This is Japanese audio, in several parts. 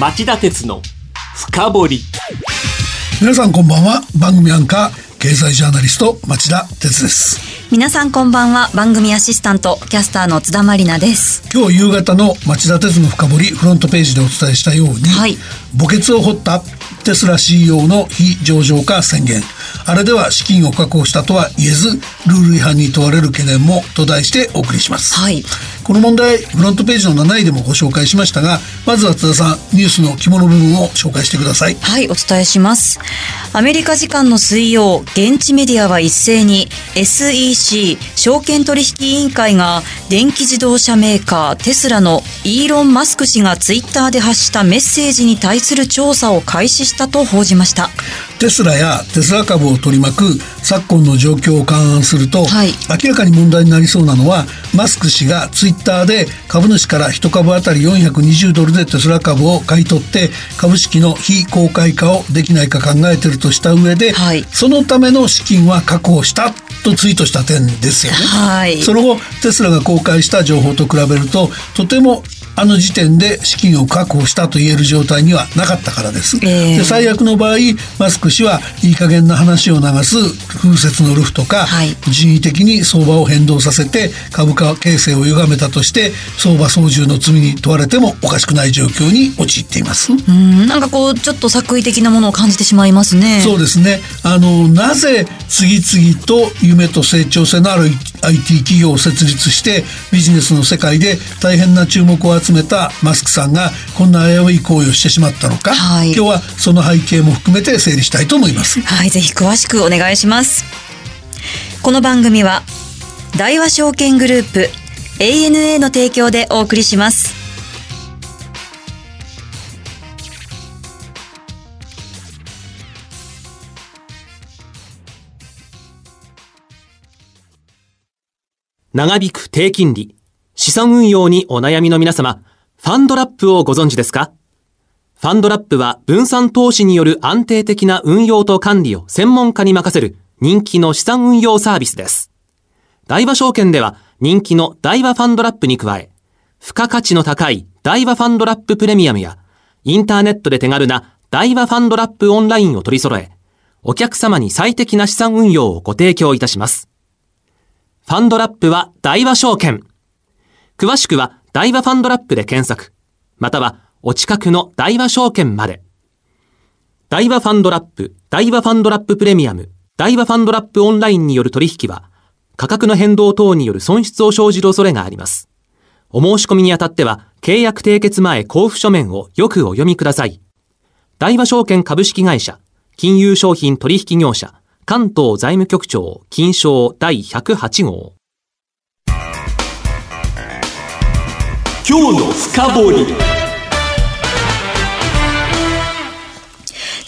町田鉄の深掘り。皆さんこんばんは。番組アンカー経済ジャーナリスト町田鉄です。皆さんこんばんは番組アシスタントキャスターの津田まりなです。今日夕方の町田鉄の深掘りフロントページでお伝えしたように、はい、墓穴を掘ったテスラ CEO の非上場化宣言。あれでは資金を確保したとは言えずルール違反に問われる懸念もと題してお送りします、はい、この問題フロントページの7位でもご紹介しましたがまずは津田さんニュースの肝の部分を紹介してください。はいお伝えします。アメリカ時間の水曜現地メディアは一斉に SEC 証券取引委員会が電気自動車メーカーテスラのイーロン・マスク氏がツイッターで発したメッセージに対する調査を開始したと報じました。テスラやテスラ株を取り巻く昨今の状況を勘案すると、はい、明らかに問題になりそうなのはマスク氏がツイッターで株主から1株当たり420ドルでテスラ株を買い取って株式の非公開化をできないか考えているとした上で、はい、そのための資金は確保したとツイートした点ですよね。はい、その後テスラが公開した情報と比べるととてもあの時点で資金を確保したと言える状態にはなかったからです。えー、で最悪の場合マスク氏はいい加減な話を流す風雪のルフとか、はい、人為的に相場を変動させて株価形成を歪めたとして相場操縦の罪に問われてもおかしくない状況に陥っています。うんなんかこうちょっと作為的なものを感じてしまいますね。そうですね。あのなぜ次々と夢と成長性のある IT 企業を設立してビジネスの世界で大変な注目を集めたマスクさんがこんな危うい行為をしてしまったのか、はい、今日はその背景も含めて整理したいと思います。はいぜひ詳しくお願いします。この番組は大和証券グループ ANA の提供でお送りします長引く低金利、資産運用にお悩みの皆様、ファンドラップをご存知ですか？ファンドラップは分散投資による安定的な運用と管理を専門家に任せる人気の資産運用サービスです。大和証券では人気の大和ファンドラップに加え、付加価値の高い大和ファンドラッププレミアムや、インターネットで手軽な大和ファンドラップオンラインを取り揃え、お客様に最適な資産運用をご提供いたします。ファンドラップは大和証券。詳しくは大和ファンドラップで検索。またはお近くの大和証券まで。大和ファンドラップ、大和ファンドラッププレミアム、大和ファンドラップオンラインによる取引は、価格の変動等による損失を生じる恐れがあります。お申し込みにあたっては、契約締結前交付書面をよくお読みください。大和証券株式会社、金融商品取引業者、関東財務局長金賞第108号。今日の深掘り。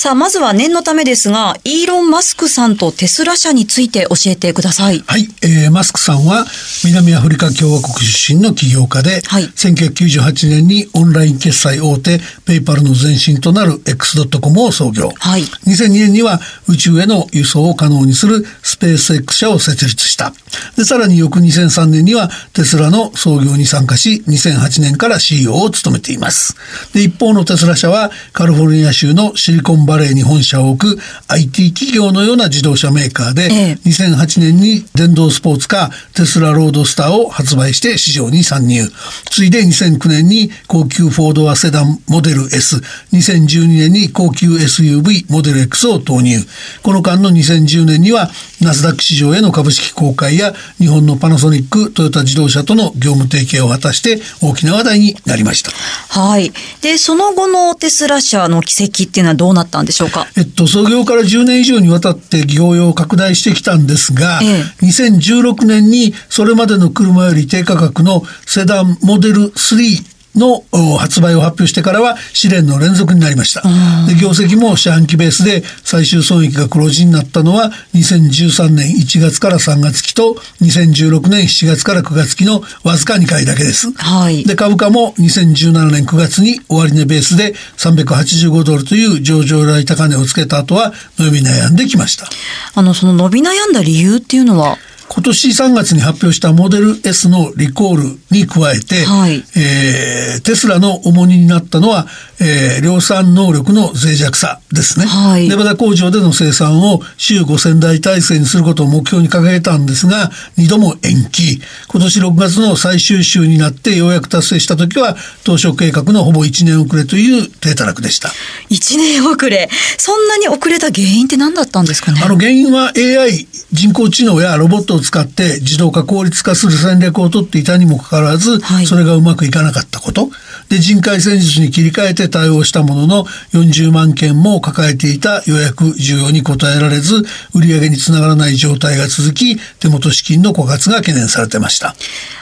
さあ、まずは念のためですが、イーロン・マスクさんとテスラ社について教えてください。はい、えー、マスクさんは南アフリカ共和国出身の起業家で、はい、1998年にオンライン決済大手ペイパルの前身となる X.com を創業。はい、2002年には宇宙への輸送を可能にするスペース X 社を設立した。で、さらに翌2003年にはテスラの創業に参加し、2008年から CEO を務めています。で、一方のテスラ社はカリフォルニア州のシリコンババレーに本社を置く IT 企業のような自動車メーカーで、ええ、2008年に電動スポーツカーテスラロードスターを発売して市場に参入。ついで2009年に高級フォードアセダンモデル S、2012年に高級 SUV モデル X を投入。この間の2010年にはナスダック市場への株式公開や日本のパナソニック、トヨタ自動車との業務提携を果たして大きな話題になりました。はい。で、その後のテスラ社の軌跡っていうのはどうなったんでしょうか？えっと、創業から10年以上にわたって業用を拡大してきたんですが、ええ、2016年にそれまでの車より低価格のセダンモデル3の発売を発表してからは試練の連続になりました。で業績も四半期ベースで最終損益が黒字になったのは2013年1月から3月期と2016年7月から9月期のわずか2回だけです。はい、で株価も2017年9月に終値ベースで385ドルという上場来高値をつけた後は伸び悩んできました。あのその伸び悩んだ理由っていうのは？今年3月に発表したモデル S のリコールに加えて、はい、えー、テスラの重荷になったのは、えー、量産能力の脆弱さですね。はい、ネバダ工場での生産を週5000台体制にすることを目標に掲げたんですが、2度も延期。今年6月の最終週になってようやく達成した時は、当初計画のほぼ1年遅れという低たらくでした。1年遅れ。そんなに遅れた原因って何だったんですかね？あの原因は AI、人工知能やロボットを使って自動化効率化する戦略をとっていたにもかかわらず、はい、それがうまくいかなかったこと。で、人海戦術に切り替えて対応したものの、40万件も抱えていた予約需要に応えられず、売上につながらない状態が続き、手元資金の枯渇が懸念されてました。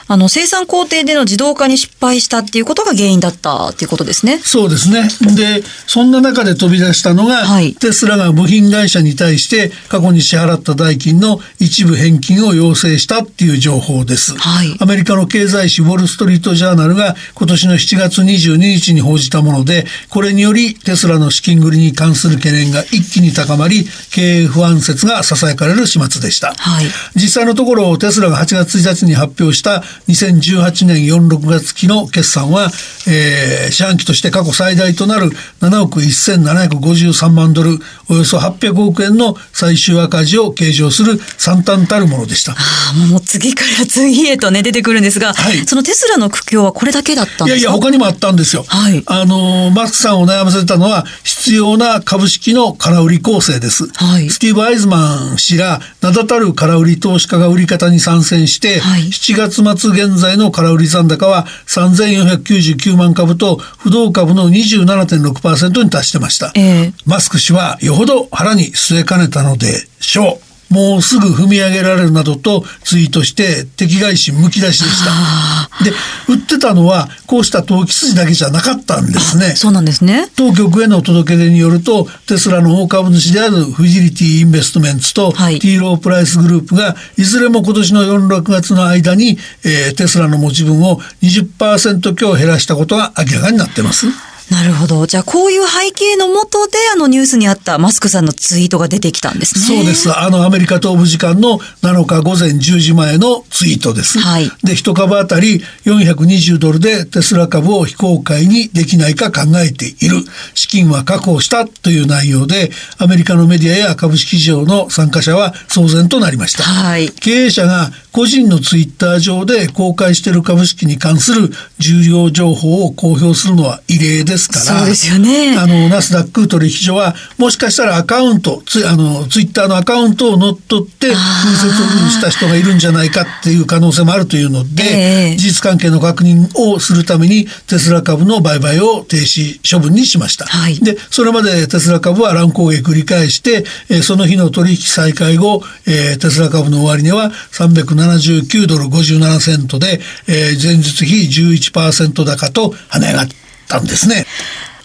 あの、生産工程での自動化に失敗したっていうことが原因だったっていうことですね。そうですね。で、そんな中で飛び出したのが、はい、テスラが部品会社に対して過去に支払った代金の一部返金を要請したっていう情報です。はい、アメリカの経済誌ウォール・ストリート・ジャーナルが今年の7月22日に報じたもので、これによりテスラの資金繰りに関する懸念が一気に高まり、経営不安説が囁かれる始末でした。はい、実際のところ、テスラが8月1日に発表した2018年4、6月期の決算は、えー、四半期として過去最大となる7億1753万ドル、およそ800億円の最終赤字を計上する惨憺たるものでした。あもう次から次へとね、出てくるんですが、はい、そのテスラの苦境はこれだけだったんですか？いやいや、他にもあったんですよ。はい、あの、マスクさんを悩ませたのは、必要な株式の空売り構成です。はい、スティーブ・アイズマン氏ら名だたる空売り投資家が売り方に参戦して、はい、7月末現在の空売り残高は3499万株と不動株の27.6%に達してました。えー、マスク氏はよほど腹に据えかねたのでしょう。もうすぐ踏み上げられるなどとツイートして敵返しむき出しでした。で、売ってたのはこうした投機筋だけじゃなかったんですね。そうなんですね。当局への届け出によると、テスラの大株主であるフジリティインベストメンツと、はい、ティーロープライスグループがいずれも今年の4、6月の間に、えー、テスラの持ち分を20%強減らしたことが明らかになってます。なるほど。じゃあ、こういう背景のもとで、あのニュースにあったマスクさんのツイートが出てきたんですね。そうです。あの、アメリカ東部時間の7日午前10時前のツイートです。はい。で、一株当たり420ドルでテスラ株を非公開にできないか考えている。資金は確保したという内容で、アメリカのメディアや株式市場の参加者は騒然となりました。はい。経営者が個人のツイッター上で公開している株式に関する重要情報を公表するのは異例ですから、そうですよね。あの、ナスダック取引所は、もしかしたらアカウント、ツあの、ツイッターのアカウントを乗っ取って、風説した人がいるんじゃないかっていう可能性もあるというので、えー、事実関係の確認をするために、テスラ株の売買を停止処分にしました。はい、で、それまでテスラ株は乱高下繰り返して、えー、その日の取引再開後、えー、テスラ株の終値は370 79ドル57セントで、えー、前日比11%高と跳ね上がったんですね。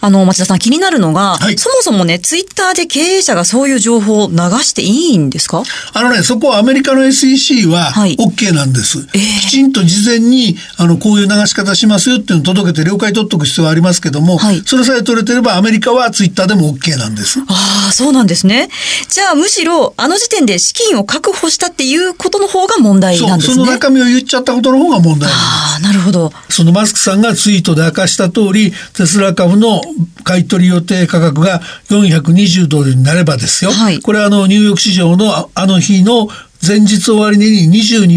あの、町田さん気になるのが、はい、そもそもね、ツイッターで経営者がそういう情報を流していいんですか？あのね、そこはアメリカの SEC は OK なんです。はいえー、きちんと事前に、あの、こういう流し方しますよっていうのを届けて了解取っとく必要はありますけども、はい、それさえ取れてればアメリカはツイッターでも OK なんです。ああ、そうなんですね。じゃあ、むしろ、あの時点で資金を確保したっていうことの方が問題なんですね。その中身を言っちゃったことの方が問題なんです。ああ、なるほど。そのマスクさんがツイートで明かした通り、テスラ株の買取予定価格が420ドルになればですよ、はい、これはあのニューヨーク市場のあの日の前日終値に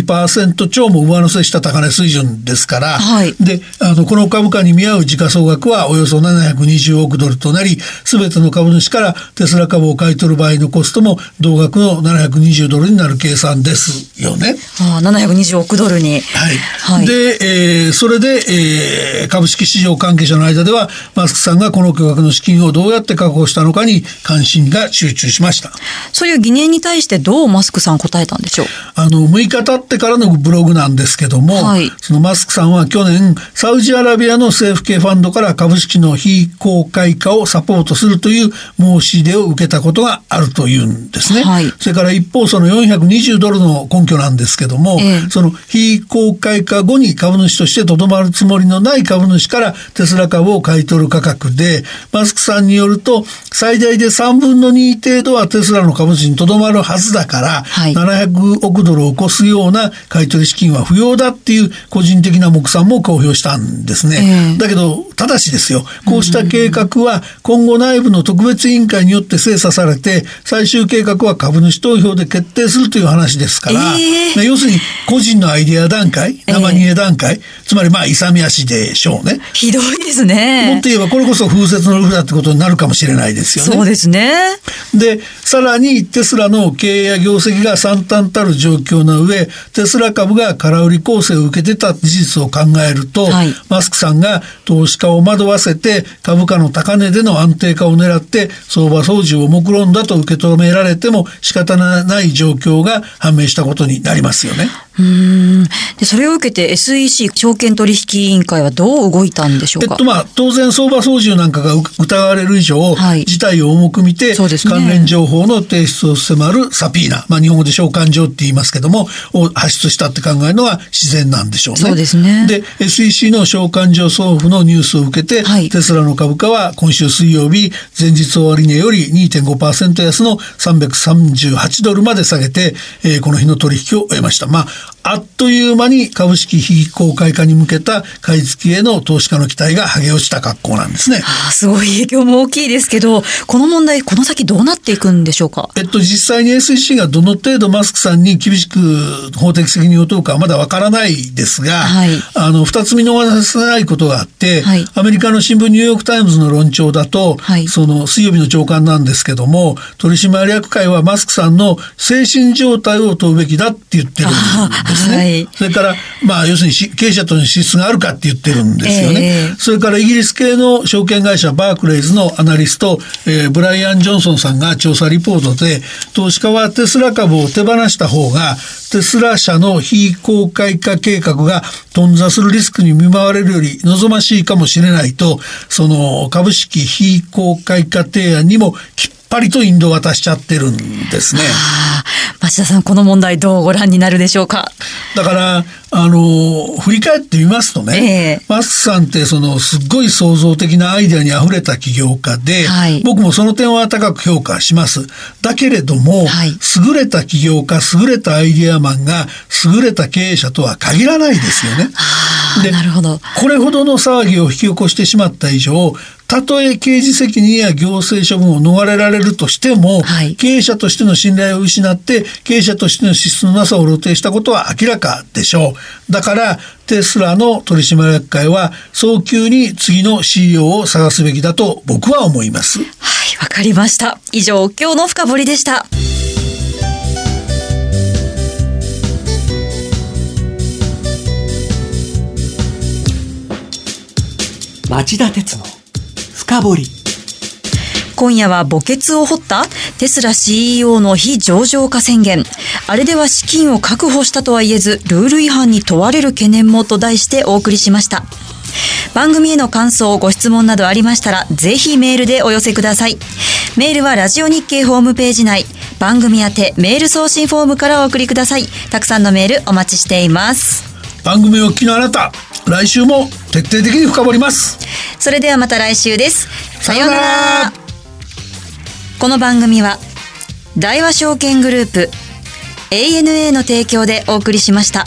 22%超も上乗せした高値水準ですから、はい、であのこの株価に見合う時価総額はおよそ720億ドルとなり全ての株主からテスラ株を買い取る場合のコストも同額の720ドルになる計算ですよね。あ720億ドルに。はい。はい、で、えー、それで、えー、株式市場関係者の間ではマスクさんがこの巨額の資金をどうやって確保したのかに関心が集中しました。そういう疑念に対してどうマスクさん答えたんでしょう。あの6日経ってからのブログなんですけども、はい、そのマスクさんは去年サウジアラビアの政府系ファンドから株式の非公開化をサポートするという申し出を受けたことがあるというんですね。はい、それから一方その420ドルの根拠なんですけども、えその非公開化後に株主としてとどまるつもりのない株主からテスラ株を買い取る価格でマスクさんによると最大で3分の2程度はテスラの株主にとどまるはずだから、はい、700億ドルを超すような買取資金は不要だっていう個人的な目算も公表したんですね。えー、だけど、ただしですよ、こうした計画は今後内部の特別委員会によって精査されて、最終計画は株主投票で決定するという話ですから、えー、要するに個人のアイデア段階、生逃げ段階、えー、つまりまあ勇み足でしょうね。ひどいですね。もっと言えばこれこそ風雪のルフだってことになるかもしれないですよね。そうですね。で、さらにテスラの経営や業績が3憛たる状況の上テスラ株が空売り攻勢を受けてた事実を考えると、はい、マスクさんが投資家を惑わせて株価の高値での安定化を狙って相場操縦を目論んだと受け止められても仕方ない状況が判明したことになりますよね。うん。でそれを受けて SEC 証券取引委員会はどう動いたんでしょうか、えっとまあ、当然相場操縦なんかが疑われる以上、はい、事態を重く見て、ね、関連情報の提出を迫るサピーナ、まあ、日本語で召喚状って言いますけどもを発出したって考えるのは自然なんでしょうね。そうですね。で SEC の召喚状送付のニュースを受けて、はい、テスラの株価は今週水曜日前日終値より2.5%安の338ドルまで下げて、えー、この日の取引を終えました。まああっという間に株式非公開化に向けた買い付けへの投資家の期待が剥げ落ちた格好なんですね。あ、すごい影響も大きいですけど、この問題、この先どうなっていくんでしょうか？えっと、実際に SEC がどの程度マスクさんに厳しく法的責任を問うかはまだわからないですが、はい、あの、二つ見逃せないことがあって、はい、アメリカの新聞ニューヨークタイムズの論調だと、はい、その水曜日の朝刊なんですけども、取締役会はマスクさんの精神状態を問うべきだって言ってるんですね。はい、それから、まあ、要するに経営者との資質があるかって言ってるんですよね。えー、それからイギリス系の証券会社バークレイズのアナリスト、えー、ブライアン・ジョンソンさんが調査リポートで、投資家はテスラ株を手放した方が、テスラ社の非公開化計画が頓挫するリスクに見舞われるより望ましいかもしれないと、その株式非公開化提案にもきっぱりとインド渡しちゃってるんですね。町田さん、この問題どうご覧になるでしょうか？だから、あの、振り返ってみますとね、えー、マスクさんってそのすっごい創造的なアイデアに溢れた起業家で、はい、僕もその点は高く評価します。だけれども、はい、優れた起業家、優れたアイデアマンが優れた経営者とは限らないですよね。で、なるほど。これほどの騒ぎを引き起こしてしまった以上、たとえ刑事責任や行政処分を逃れられるとしても、はい、経営者としての信頼を失って経営者としての資質のなさを露呈したことは明らかでしょう。だからテスラの取締役会は早急に次の CEO を探すべきだと僕は思います。はいわかりました。以上今日の深掘りでした。町田鉄の深掘り今夜は墓穴を掘った？テスラ CEO の非上場化宣言。あれでは資金を確保したとは言えず、ルール違反に問われる懸念もと題してお送りしました。番組への感想、ご質問などありましたら、ぜひメールでお寄せください。メールはラジオ日経ホームページ内、番組宛てメール送信フォームからお送りください。たくさんのメールお待ちしています。番組を聞きのあなた、来週も徹底的に深掘ります。それではまた来週です。さようなら。この番組は大和証券グループ ANA の提供でお送りしました。